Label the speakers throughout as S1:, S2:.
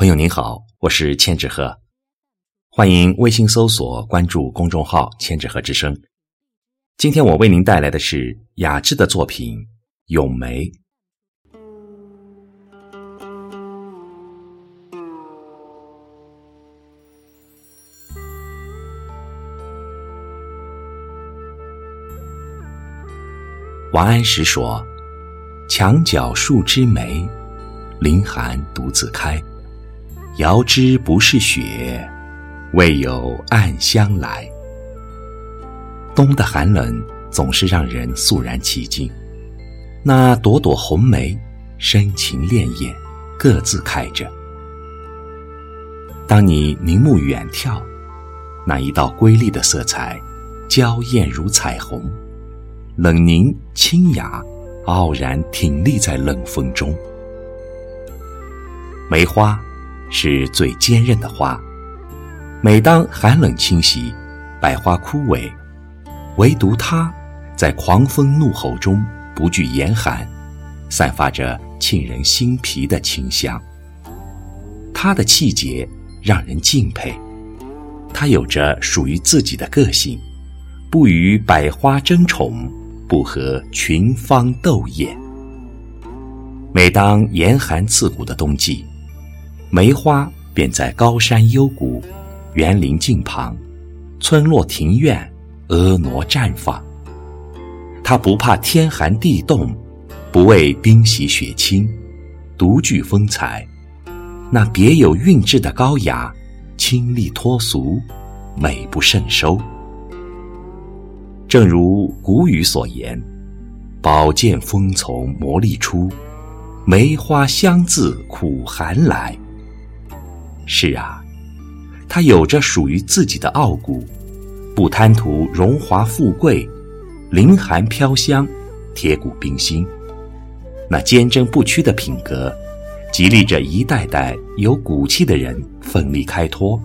S1: 朋友您好，我是千纸鹤，欢迎微信搜索关注公众号“千纸鹤之声”。今天我为您带来的是雅致的作品《咏梅》。王安石说：“墙角数枝梅，凌寒独自开。”遥知不是雪，为有暗香来。冬的寒冷总是让人肃然起敬。那朵朵红梅，深情潋滟，各自开着。当你凝目远眺，那一道瑰丽的色彩，娇艳如彩虹，冷凝清雅，傲然挺立在冷风中。梅花。是最坚韧的花，每当寒冷侵袭，百花枯萎，唯独它，在狂风怒吼中不惧严寒，散发着沁人心脾的清香。它的气节让人敬佩，它有着属于自己的个性，不与百花争宠，不和群芳斗艳。每当严寒刺骨的冬季。梅花便在高山幽谷、园林近旁、村落庭院婀娜绽放。它不怕天寒地冻，不畏冰洗雪清，独具风采。那别有韵致的高雅，清丽脱俗，美不胜收。正如古语所言：“宝剑锋从磨砺出，梅花香自苦寒来。”是啊，他有着属于自己的傲骨，不贪图荣华富贵，凌寒飘香，铁骨冰心。那坚贞不屈的品格，激励着一代代有骨气的人奋力开拓，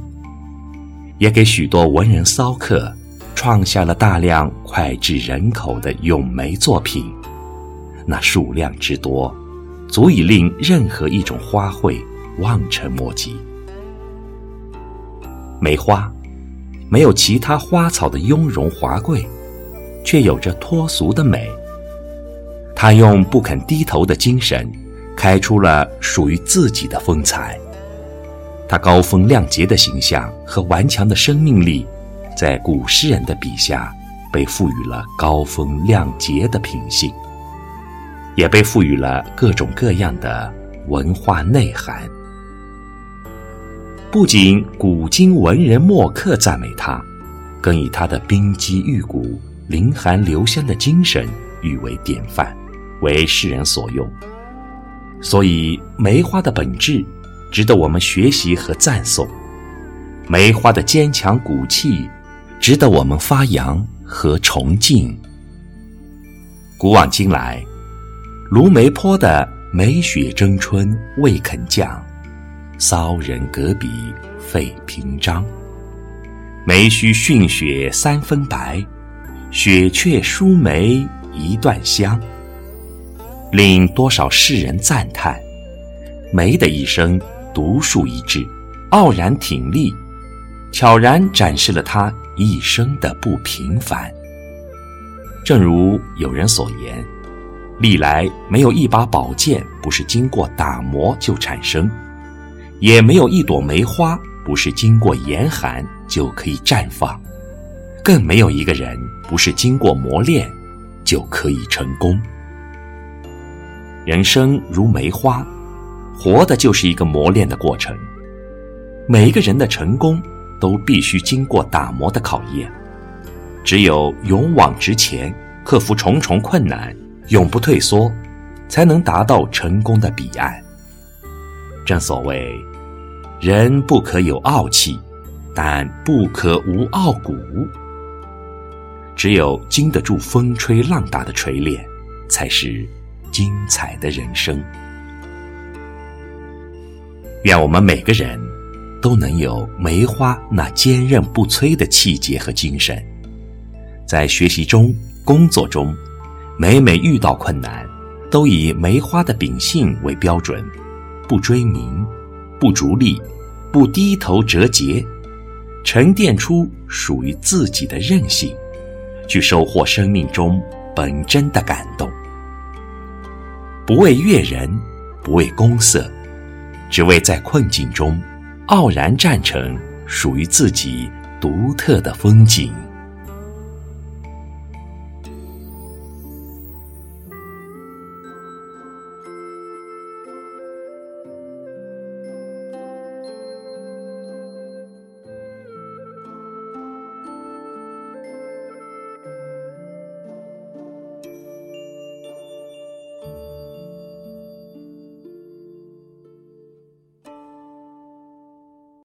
S1: 也给许多文人骚客创下了大量脍炙人口的咏梅作品。那数量之多，足以令任何一种花卉望尘莫及。梅花，没有其他花草的雍容华贵，却有着脱俗的美。它用不肯低头的精神，开出了属于自己的风采。它高风亮节的形象和顽强的生命力，在古诗人的笔下，被赋予了高风亮节的品性，也被赋予了各种各样的文化内涵。不仅古今文人墨客赞美他，更以他的冰肌玉骨、凌寒留香的精神誉为典范，为世人所用。所以，梅花的本质值得我们学习和赞颂；梅花的坚强骨气值得我们发扬和崇敬。古往今来，卢梅坡的“梅雪争春未肯降”。骚人阁笔费评章，梅须逊雪三分白，雪却输梅一段香。令多少世人赞叹，梅的一生独树一帜，傲然挺立，悄然展示了他一生的不平凡。正如有人所言，历来没有一把宝剑不是经过打磨就产生。也没有一朵梅花不是经过严寒就可以绽放，更没有一个人不是经过磨练就可以成功。人生如梅花，活的就是一个磨练的过程。每一个人的成功都必须经过打磨的考验，只有勇往直前，克服重重困难，永不退缩，才能达到成功的彼岸。正所谓，人不可有傲气，但不可无傲骨。只有经得住风吹浪打的锤炼，才是精彩的人生。愿我们每个人都能有梅花那坚韧不摧的气节和精神，在学习中、工作中，每每遇到困难，都以梅花的秉性为标准。不追名，不逐利，不低头折节，沉淀出属于自己的韧性，去收获生命中本真的感动。不为悦人，不为公色，只为在困境中傲然站成属于自己独特的风景。